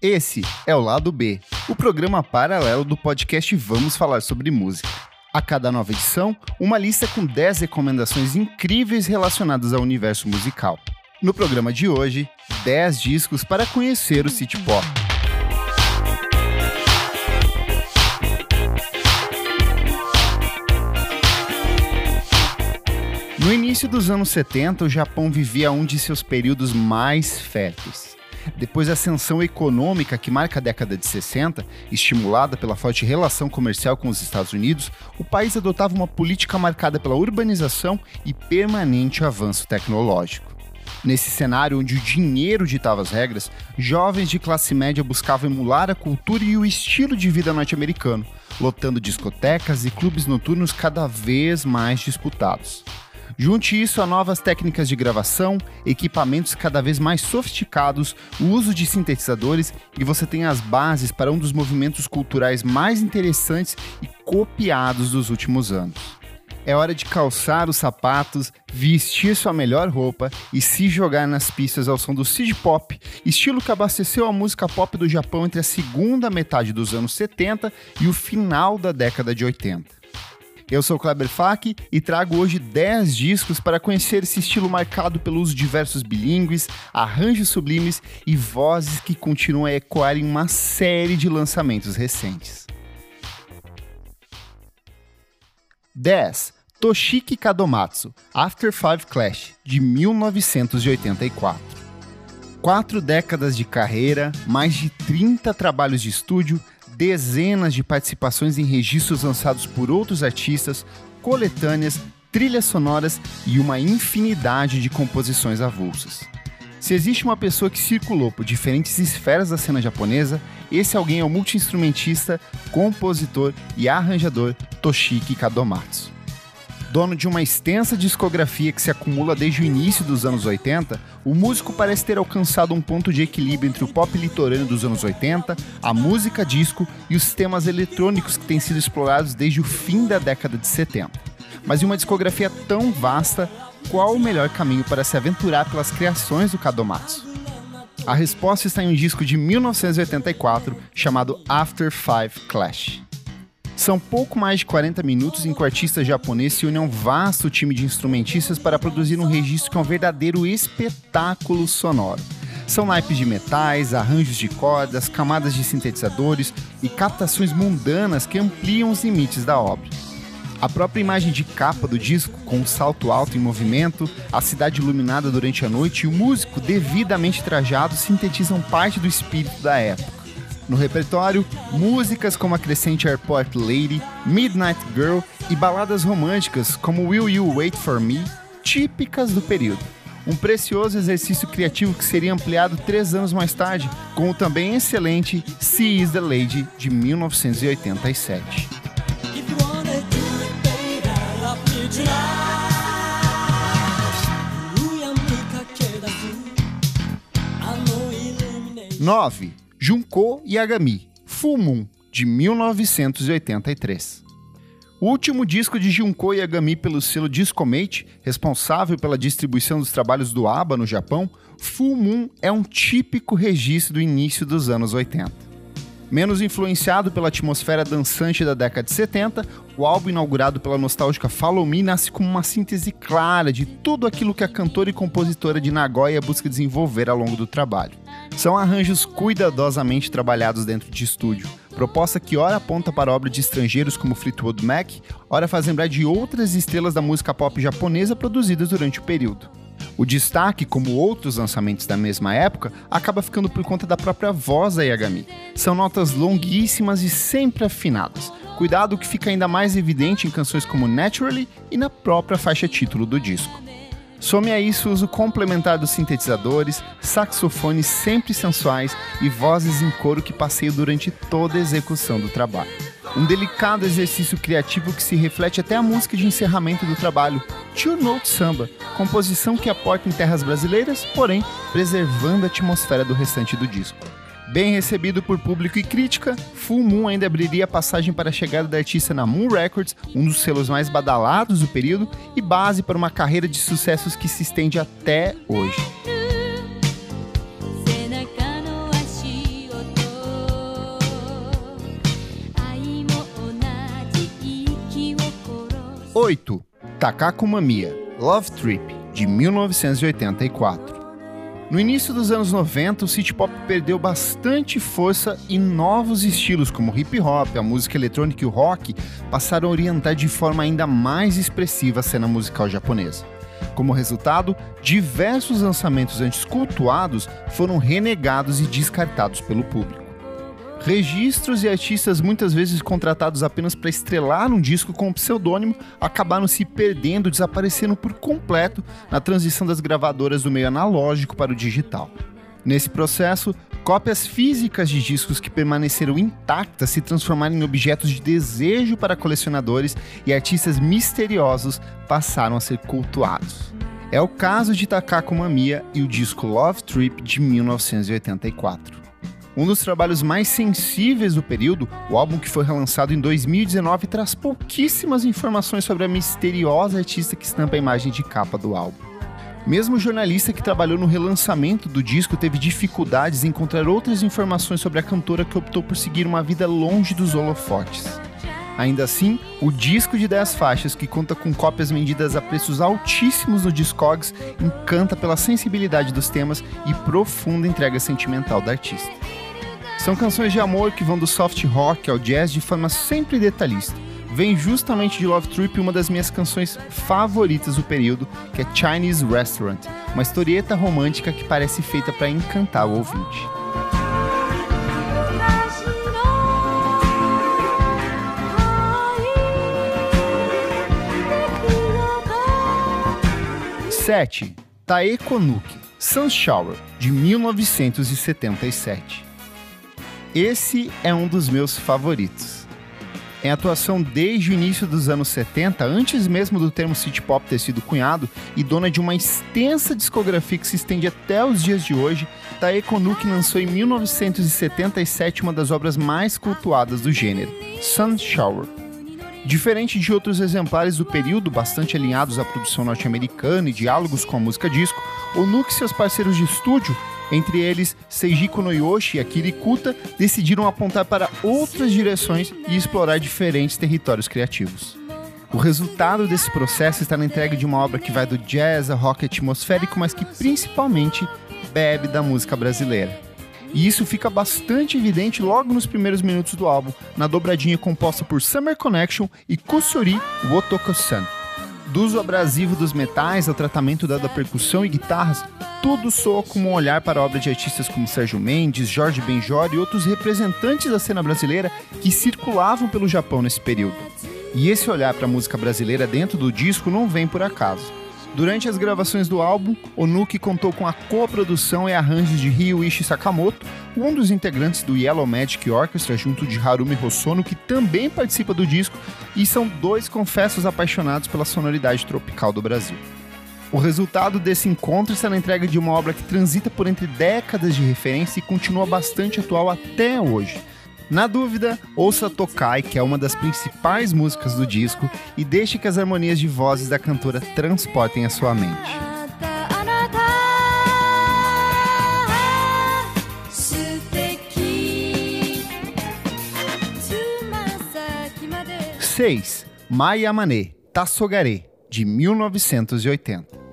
Esse é o Lado B, o programa paralelo do podcast Vamos Falar sobre Música. A cada nova edição, uma lista com 10 recomendações incríveis relacionadas ao universo musical. No programa de hoje, 10 discos para conhecer o City Pop. No início dos anos 70, o Japão vivia um de seus períodos mais férteis. Depois da ascensão econômica que marca a década de 60, estimulada pela forte relação comercial com os Estados Unidos, o país adotava uma política marcada pela urbanização e permanente avanço tecnológico. Nesse cenário onde o dinheiro ditava as regras, jovens de classe média buscavam emular a cultura e o estilo de vida norte-americano, lotando discotecas e clubes noturnos cada vez mais disputados. Junte isso a novas técnicas de gravação, equipamentos cada vez mais sofisticados, o uso de sintetizadores e você tem as bases para um dos movimentos culturais mais interessantes e copiados dos últimos anos. É hora de calçar os sapatos, vestir sua melhor roupa e se jogar nas pistas ao som do City Pop, estilo que abasteceu a música pop do Japão entre a segunda metade dos anos 70 e o final da década de 80. Eu sou o Kleber Fak e trago hoje 10 discos para conhecer esse estilo marcado pelo uso de versos bilíngues, arranjos sublimes e vozes que continuam a ecoar em uma série de lançamentos recentes. 10. Toshiki Kadomatsu, After Five Clash, de 1984. Quatro décadas de carreira, mais de 30 trabalhos de estúdio, dezenas de participações em registros lançados por outros artistas, coletâneas, trilhas sonoras e uma infinidade de composições avulsas. Se existe uma pessoa que circulou por diferentes esferas da cena japonesa, esse alguém é o multiinstrumentista, compositor e arranjador Toshiki Kadomatsu. Dono de uma extensa discografia que se acumula desde o início dos anos 80, o músico parece ter alcançado um ponto de equilíbrio entre o pop litorâneo dos anos 80, a música disco e os temas eletrônicos que têm sido explorados desde o fim da década de 70. Mas em uma discografia tão vasta, qual o melhor caminho para se aventurar pelas criações do Kadomatsu? A resposta está em um disco de 1984 chamado After Five Clash. São pouco mais de 40 minutos em que o artista japonês se une a um vasto time de instrumentistas para produzir um registro que é um verdadeiro espetáculo sonoro. São naipes de metais, arranjos de cordas, camadas de sintetizadores e captações mundanas que ampliam os limites da obra. A própria imagem de capa do disco, com um salto alto em movimento, a cidade iluminada durante a noite e o músico devidamente trajado sintetizam parte do espírito da época. No repertório, músicas como a crescente Airport Lady, Midnight Girl e baladas românticas como Will You Wait For Me, típicas do período. Um precioso exercício criativo que seria ampliado três anos mais tarde, com o também excelente See Is The Lady, de 1987. 9. Junko Yagami, Full Moon, de 1983. O último disco de Junko Yagami pelo selo Discomate, responsável pela distribuição dos trabalhos do ABBA no Japão, Full Moon é um típico registro do início dos anos 80. Menos influenciado pela atmosfera dançante da década de 70, o álbum inaugurado pela nostálgica Follow Me nasce como uma síntese clara de tudo aquilo que a cantora e compositora de Nagoya busca desenvolver ao longo do trabalho. São arranjos cuidadosamente trabalhados dentro de estúdio, proposta que ora aponta para obra de estrangeiros como Fleetwood Mac, ora faz lembrar de outras estrelas da música pop japonesa produzidas durante o período. O destaque, como outros lançamentos da mesma época, acaba ficando por conta da própria voz da Yagami. São notas longuíssimas e sempre afinadas, cuidado que fica ainda mais evidente em canções como Naturally e na própria faixa título do disco. Some a isso o uso complementar dos sintetizadores, saxofones sempre sensuais e vozes em coro que passeiam durante toda a execução do trabalho. Um delicado exercício criativo que se reflete até a música de encerramento do trabalho, Two Note Samba, composição que aporta em terras brasileiras, porém preservando a atmosfera do restante do disco. Bem recebido por público e crítica, Full Moon ainda abriria passagem para a chegada da artista na Moon Records, um dos selos mais badalados do período e base para uma carreira de sucessos que se estende até hoje. Oito, Takako Mamiya, Love Trip, de 1984. No início dos anos 90, o city pop perdeu bastante força e novos estilos como o hip hop, a música eletrônica e o rock passaram a orientar de forma ainda mais expressiva a cena musical japonesa. Como resultado, diversos lançamentos antes cultuados foram renegados e descartados pelo público. Registros e artistas muitas vezes contratados apenas para estrelar um disco com um pseudônimo acabaram se perdendo, desaparecendo por completo na transição das gravadoras do meio analógico para o digital. Nesse processo, cópias físicas de discos que permaneceram intactas se transformaram em objetos de desejo para colecionadores e artistas misteriosos passaram a ser cultuados. É o caso de Takako Mamiya e o disco Love Trip de 1984. Um dos trabalhos mais sensíveis do período, o álbum que foi relançado em 2019 traz pouquíssimas informações sobre a misteriosa artista que estampa a imagem de capa do álbum. Mesmo o jornalista que trabalhou no relançamento do disco teve dificuldades em encontrar outras informações sobre a cantora que optou por seguir uma vida longe dos holofotes. Ainda assim, o disco de 10 faixas, que conta com cópias vendidas a preços altíssimos no Discogs, encanta pela sensibilidade dos temas e profunda entrega sentimental da artista. São canções de amor que vão do soft rock ao jazz de forma sempre detalhista. Vem justamente de Love Trip uma das minhas canções favoritas do período, que é Chinese Restaurant, uma historieta romântica que parece feita para encantar o ouvinte. Sete, Tae Konuki, Sun Shower, de 1977. Esse é um dos meus favoritos. Em atuação desde o início dos anos 70, antes mesmo do termo city pop ter sido cunhado, e dona de uma extensa discografia que se estende até os dias de hoje, Taeko Nuki lançou em 1977 uma das obras mais cultuadas do gênero, Sun Shower. Diferente de outros exemplares do período, bastante alinhados à produção norte-americana e diálogos com a música disco, Onuki e seus parceiros de estúdio entre eles, Seiji Konoyoshi e Akira Ikuta decidiram apontar para outras direções e explorar diferentes territórios criativos. O resultado desse processo está na entrega de uma obra que vai do jazz a rock atmosférico, mas que principalmente bebe da música brasileira. E isso fica bastante evidente logo nos primeiros minutos do álbum, na dobradinha composta por Summer Connection e Kusuri Wotoko-san. Do uso abrasivo dos metais ao tratamento dado à percussão e guitarras, tudo soa como um olhar para a obra de artistas como Sérgio Mendes, Jorge Benjor e outros representantes da cena brasileira que circulavam pelo Japão nesse período. E esse olhar para a música brasileira dentro do disco não vem por acaso. Durante as gravações do álbum, Onuki contou com a coprodução e arranjos de Ryuichi Sakamoto, um dos integrantes do Yellow Magic Orchestra, junto de Harumi Hosono, que também participa do disco, e são dois confessos apaixonados pela sonoridade tropical do Brasil. O resultado desse encontro está na entrega de uma obra que transita por entre décadas de referência e continua bastante atual até hoje na dúvida, ouça Tokai, que é uma das principais músicas do disco, e deixe que as harmonias de vozes da cantora transportem a sua mente. Seis, Mai Yamane, Tassogare, de 1980.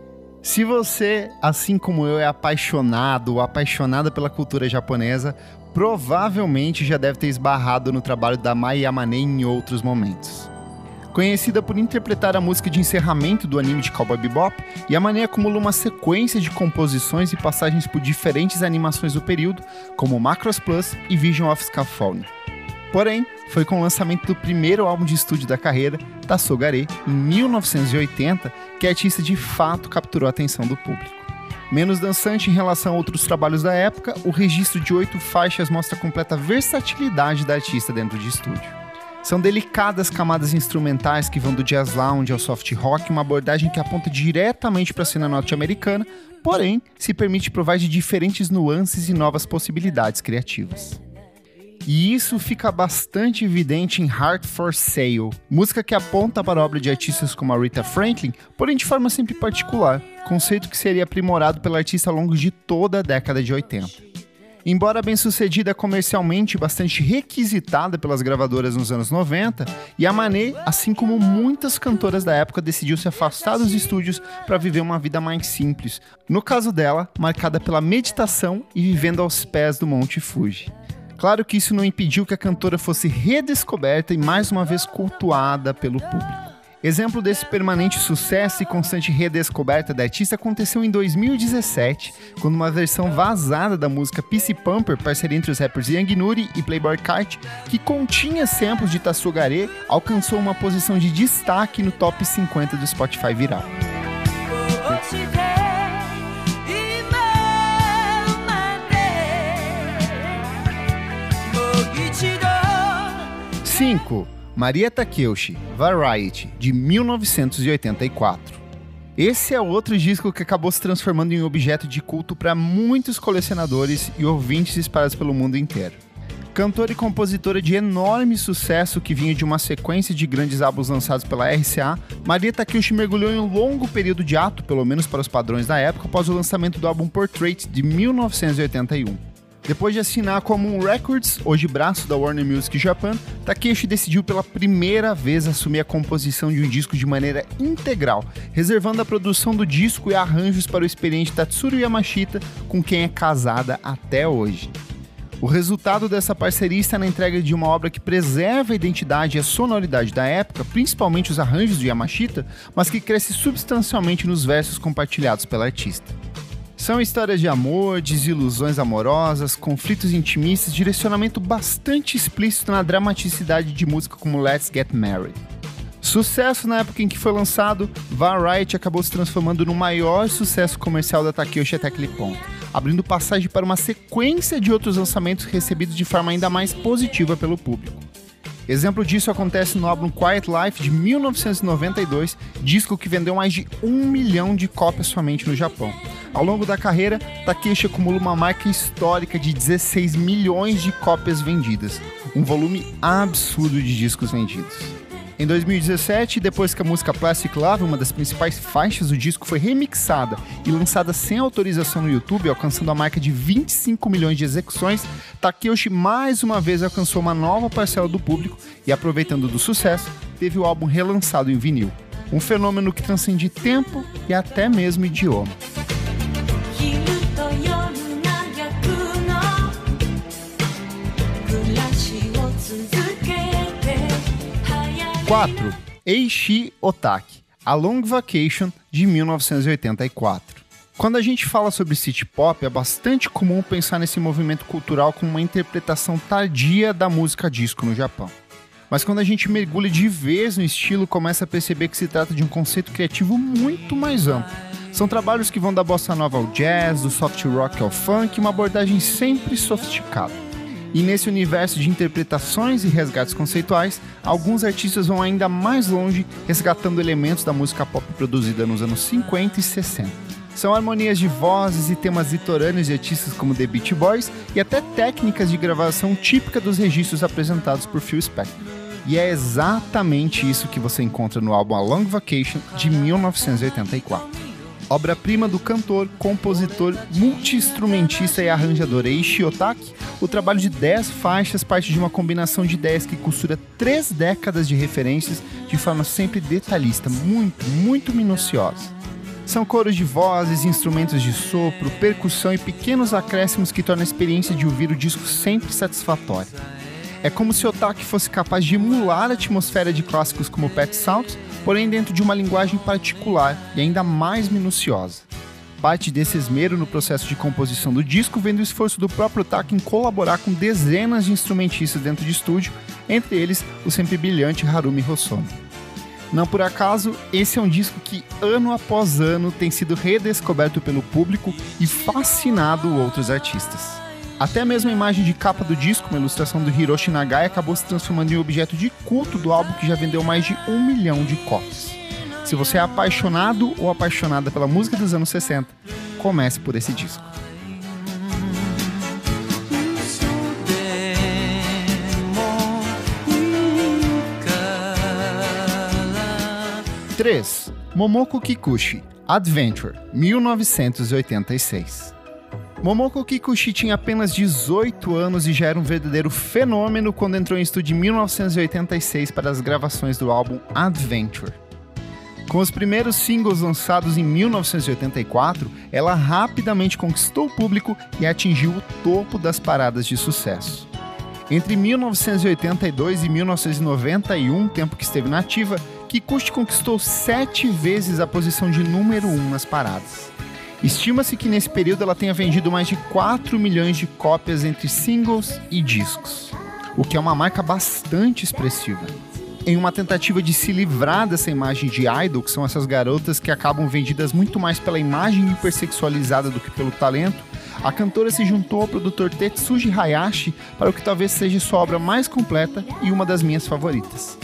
Se você, assim como eu, é apaixonado ou apaixonada pela cultura japonesa, provavelmente já deve ter esbarrado no trabalho da Mai Yamane em outros momentos. Conhecida por interpretar a música de encerramento do anime de Cowboy Bebop, Yamane acumula uma sequência de composições e passagens por diferentes animações do período, como Macross Plus e Vision of Scaffolding. Porém, foi com o lançamento do primeiro álbum de estúdio da carreira, Tassogare, em 1980, que a artista de fato capturou a atenção do público. Menos dançante em relação a outros trabalhos da época, o registro de oito faixas mostra a completa versatilidade da artista dentro de estúdio. São delicadas camadas instrumentais que vão do jazz lounge ao soft rock, uma abordagem que aponta diretamente para a cena norte-americana, porém se permite provar de diferentes nuances e novas possibilidades criativas. E isso fica bastante evidente em Heart for Sale, música que aponta para a obra de artistas como a Rita Franklin, porém de forma sempre particular, conceito que seria aprimorado pela artista ao longo de toda a década de 80. Embora bem sucedida comercialmente bastante requisitada pelas gravadoras nos anos 90, Yamane, assim como muitas cantoras da época, decidiu se afastar dos estúdios para viver uma vida mais simples. No caso dela, marcada pela meditação e vivendo aos pés do Monte Fuji. Claro que isso não impediu que a cantora fosse redescoberta e mais uma vez cultuada pelo público. Exemplo desse permanente sucesso e constante redescoberta da artista aconteceu em 2017, quando uma versão vazada da música PC Pumper, parceria entre os rappers Young Nuri e Playboy Kart, que continha samples de Tassugare, alcançou uma posição de destaque no top 50 do Spotify viral. 5. Maria Takeuchi, Variety, de 1984. Esse é outro disco que acabou se transformando em objeto de culto para muitos colecionadores e ouvintes espalhados pelo mundo inteiro. Cantora e compositora de enorme sucesso que vinha de uma sequência de grandes álbuns lançados pela RCA, Maria Takeuchi mergulhou em um longo período de ato, pelo menos para os padrões da época, após o lançamento do álbum Portrait de 1981. Depois de assinar como um Records, hoje braço da Warner Music Japan, Takeshi decidiu pela primeira vez assumir a composição de um disco de maneira integral, reservando a produção do disco e arranjos para o experiente Tatsuro Yamashita, com quem é casada até hoje. O resultado dessa parceria está na entrega de uma obra que preserva a identidade e a sonoridade da época, principalmente os arranjos de Yamashita, mas que cresce substancialmente nos versos compartilhados pela artista. São histórias de amor, desilusões amorosas, conflitos intimistas, direcionamento bastante explícito na dramaticidade de música como Let's Get Married. Sucesso na época em que foi lançado, Variety acabou se transformando no maior sucesso comercial da Takeuchi até aquele ponto, abrindo passagem para uma sequência de outros lançamentos recebidos de forma ainda mais positiva pelo público. Exemplo disso acontece no álbum Quiet Life de 1992, disco que vendeu mais de um milhão de cópias somente no Japão. Ao longo da carreira, Takeshi acumula uma marca histórica de 16 milhões de cópias vendidas, um volume absurdo de discos vendidos. Em 2017, depois que a música Plastic Love, uma das principais faixas do disco, foi remixada e lançada sem autorização no YouTube, alcançando a marca de 25 milhões de execuções, Takeuchi mais uma vez alcançou uma nova parcela do público e, aproveitando do sucesso, teve o álbum relançado em vinil. Um fenômeno que transcende tempo e até mesmo idioma. 4. Eishi Otaki, A Long Vacation, de 1984. Quando a gente fala sobre city pop, é bastante comum pensar nesse movimento cultural como uma interpretação tardia da música disco no Japão. Mas quando a gente mergulha de vez no estilo, começa a perceber que se trata de um conceito criativo muito mais amplo. São trabalhos que vão da bossa nova ao jazz, do soft rock ao funk, uma abordagem sempre sofisticada. E nesse universo de interpretações e resgates conceituais, alguns artistas vão ainda mais longe, resgatando elementos da música pop produzida nos anos 50 e 60. São harmonias de vozes e temas litorâneos de artistas como The Beach Boys e até técnicas de gravação típica dos registros apresentados por Phil Spector. E é exatamente isso que você encontra no álbum A Long Vacation de 1984 obra-prima do cantor, compositor, multi-instrumentista e arranjador Eiichi Otaki, o trabalho de 10 faixas parte de uma combinação de ideias que costura três décadas de referências de forma sempre detalhista, muito, muito minuciosa. São coros de vozes, instrumentos de sopro, percussão e pequenos acréscimos que tornam a experiência de ouvir o disco sempre satisfatória. É como se Otaki fosse capaz de emular a atmosfera de clássicos como Pet Sounds, porém dentro de uma linguagem particular e ainda mais minuciosa. Parte desse esmero no processo de composição do disco vem do esforço do próprio Otaki em colaborar com dezenas de instrumentistas dentro de estúdio, entre eles o sempre brilhante Harumi Hosono. Não por acaso, esse é um disco que ano após ano tem sido redescoberto pelo público e fascinado outros artistas. Até mesmo a imagem de capa do disco, uma ilustração do Hiroshi Nagai, acabou se transformando em objeto de culto do álbum que já vendeu mais de um milhão de cópias. Se você é apaixonado ou apaixonada pela música dos anos 60, comece por esse disco. Três. Momoko Kikuchi, Adventure, 1986. Momoko Kikuchi tinha apenas 18 anos e já era um verdadeiro fenômeno quando entrou em estúdio em 1986 para as gravações do álbum Adventure. Com os primeiros singles lançados em 1984, ela rapidamente conquistou o público e atingiu o topo das paradas de sucesso. Entre 1982 e 1991, tempo que esteve nativa, Kikuchi conquistou sete vezes a posição de número 1 um nas paradas. Estima-se que nesse período ela tenha vendido mais de 4 milhões de cópias entre singles e discos, o que é uma marca bastante expressiva. Em uma tentativa de se livrar dessa imagem de idol, que são essas garotas que acabam vendidas muito mais pela imagem hipersexualizada do que pelo talento, a cantora se juntou ao produtor Tetsuji Hayashi para o que talvez seja sua obra mais completa e uma das minhas favoritas.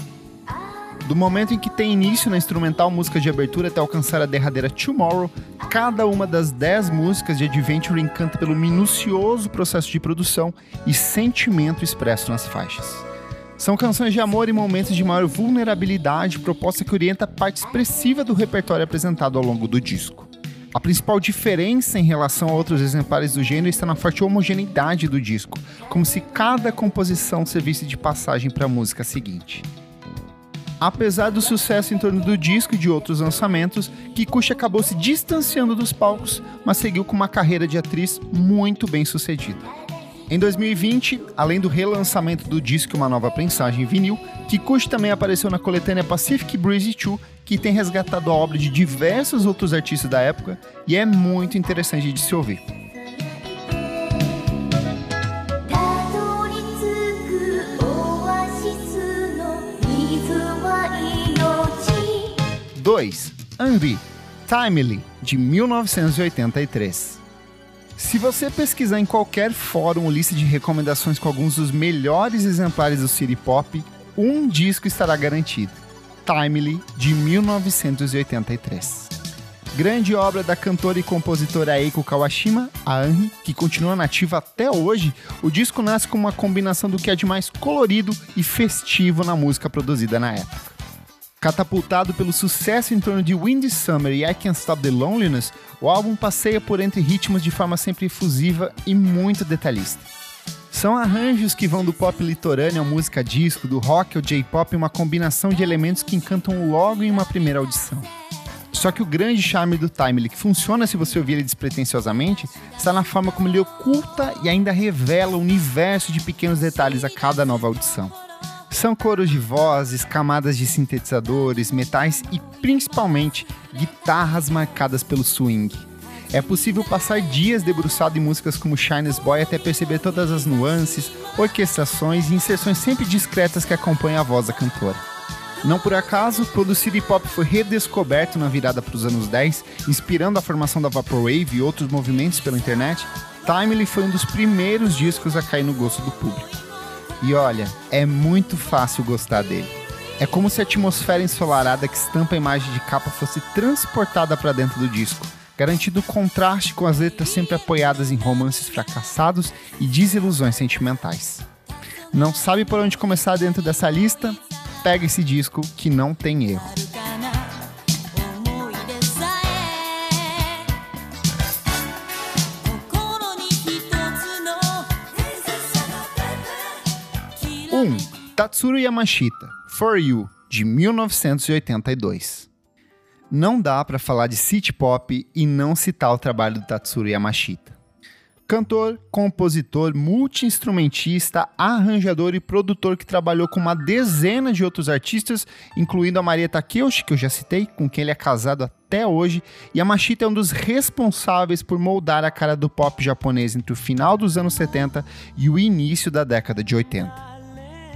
Do momento em que tem início na instrumental música de abertura até alcançar a derradeira Tomorrow, cada uma das 10 músicas de Adventure encanta pelo minucioso processo de produção e sentimento expresso nas faixas. São canções de amor e momentos de maior vulnerabilidade, proposta que orienta a parte expressiva do repertório apresentado ao longo do disco. A principal diferença em relação a outros exemplares do gênero está na forte homogeneidade do disco, como se cada composição servisse de passagem para a música seguinte. Apesar do sucesso em torno do disco e de outros lançamentos, Kikuchi acabou se distanciando dos palcos, mas seguiu com uma carreira de atriz muito bem sucedida. Em 2020, além do relançamento do disco uma nova prensagem em vinil, Kikuchi também apareceu na coletânea Pacific Breezy 2, que tem resgatado a obra de diversos outros artistas da época e é muito interessante de se ouvir. 2. Henri, Timely, de 1983. Se você pesquisar em qualquer fórum lista de recomendações com alguns dos melhores exemplares do City Pop, um disco estará garantido. Timely, de 1983. Grande obra da cantora e compositora Eiko Kawashima, a Henri, que continua nativa até hoje, o disco nasce com uma combinação do que é de mais colorido e festivo na música produzida na época. Catapultado pelo sucesso em torno de Windy Summer e I Can't Stop the Loneliness, o álbum passeia por entre ritmos de forma sempre efusiva e muito detalhista. São arranjos que vão do pop litorâneo à música disco, do rock ao J-pop, uma combinação de elementos que encantam logo em uma primeira audição. Só que o grande charme do Timely, que funciona se você ouvir ele despretensiosamente, está na forma como ele oculta e ainda revela um universo de pequenos detalhes a cada nova audição. São coros de vozes, camadas de sintetizadores, metais e principalmente guitarras marcadas pelo swing. É possível passar dias debruçado em músicas como Shines Boy até perceber todas as nuances, orquestrações e inserções sempre discretas que acompanham a voz da cantora. Não por acaso, quando o city pop foi redescoberto na virada para os anos 10, inspirando a formação da Vaporwave e outros movimentos pela internet, Timely foi um dos primeiros discos a cair no gosto do público. E olha, é muito fácil gostar dele. É como se a atmosfera ensolarada que estampa a imagem de capa fosse transportada para dentro do disco, garantindo contraste com as letras sempre apoiadas em romances fracassados e desilusões sentimentais. Não sabe por onde começar dentro dessa lista? Pega esse disco que não tem erro. Tatsuro Yamashita, For You, de 1982. Não dá para falar de city pop e não citar o trabalho do Tatsuro Yamashita. Cantor, compositor, multi-instrumentista, arranjador e produtor que trabalhou com uma dezena de outros artistas, incluindo a Maria Takeuchi, que eu já citei, com quem ele é casado até hoje, Yamashita é um dos responsáveis por moldar a cara do pop japonês entre o final dos anos 70 e o início da década de 80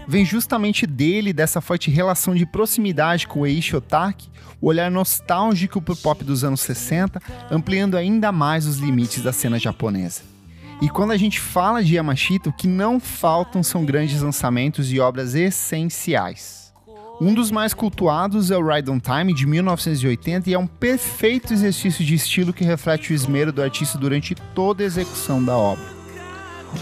vem justamente dele, dessa forte relação de proximidade com o Eiichi Otaki, o olhar nostálgico pro pop dos anos 60, ampliando ainda mais os limites da cena japonesa. E quando a gente fala de Yamashita, o que não faltam são grandes lançamentos e obras essenciais. Um dos mais cultuados é o Ride on Time, de 1980, e é um perfeito exercício de estilo que reflete o esmero do artista durante toda a execução da obra.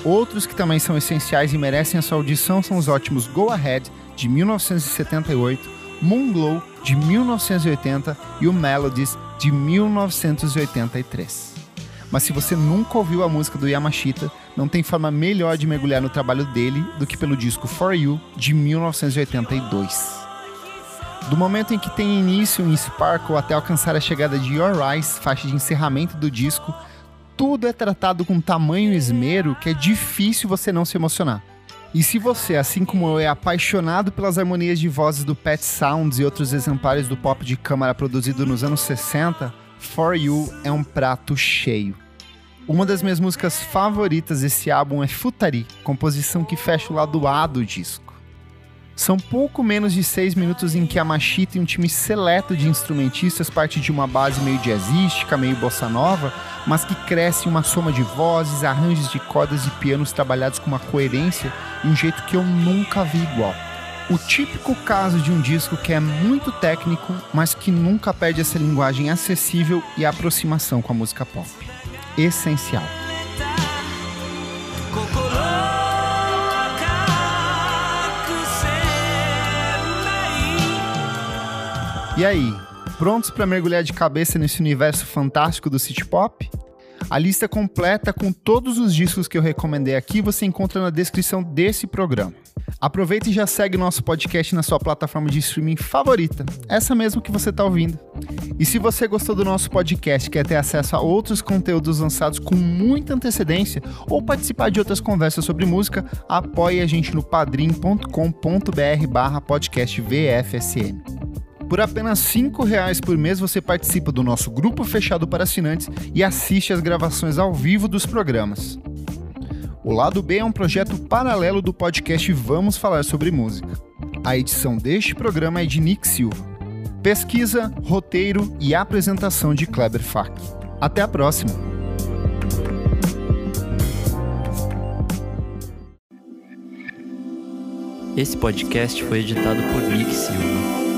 Outros que também são essenciais e merecem a sua audição são os ótimos Go Ahead, de 1978, Moonglow, de 1980 e o Melodies, de 1983. mas se você nunca ouviu a música do Yamashita, não tem forma melhor de mergulhar no trabalho dele do que pelo disco For You de 1982. Do momento em que tem início em Sparkle até alcançar a chegada de Your Eyes, faixa de encerramento do disco, tudo é tratado com tamanho esmero que é difícil você não se emocionar. E se você, assim como eu, é apaixonado pelas harmonias de vozes do Pet Sounds e outros exemplares do pop de câmara produzido nos anos 60, For You é um prato cheio. Uma das minhas músicas favoritas desse álbum é Futari, composição que fecha o lado A do disco. São pouco menos de seis minutos em que a Machita e um time seleto de instrumentistas parte de uma base meio jazzística, meio bossa nova, mas que cresce uma soma de vozes, arranjos de cordas e pianos trabalhados com uma coerência e um jeito que eu nunca vi igual. O típico caso de um disco que é muito técnico, mas que nunca perde essa linguagem acessível e aproximação com a música pop. Essencial. E aí, prontos para mergulhar de cabeça nesse universo fantástico do City Pop? A lista completa com todos os discos que eu recomendei aqui você encontra na descrição desse programa. Aproveita e já segue nosso podcast na sua plataforma de streaming favorita, essa mesmo que você está ouvindo. E se você gostou do nosso podcast quer ter acesso a outros conteúdos lançados com muita antecedência ou participar de outras conversas sobre música, apoie a gente no padrim.com.br barra. Por apenas R$ reais por mês você participa do nosso grupo fechado para assinantes e assiste às gravações ao vivo dos programas. O Lado B é um projeto paralelo do podcast Vamos Falar sobre Música. A edição deste programa é de Nick Silva. Pesquisa, roteiro e apresentação de Kleber Fak. Até a próxima! Esse podcast foi editado por Nick Silva.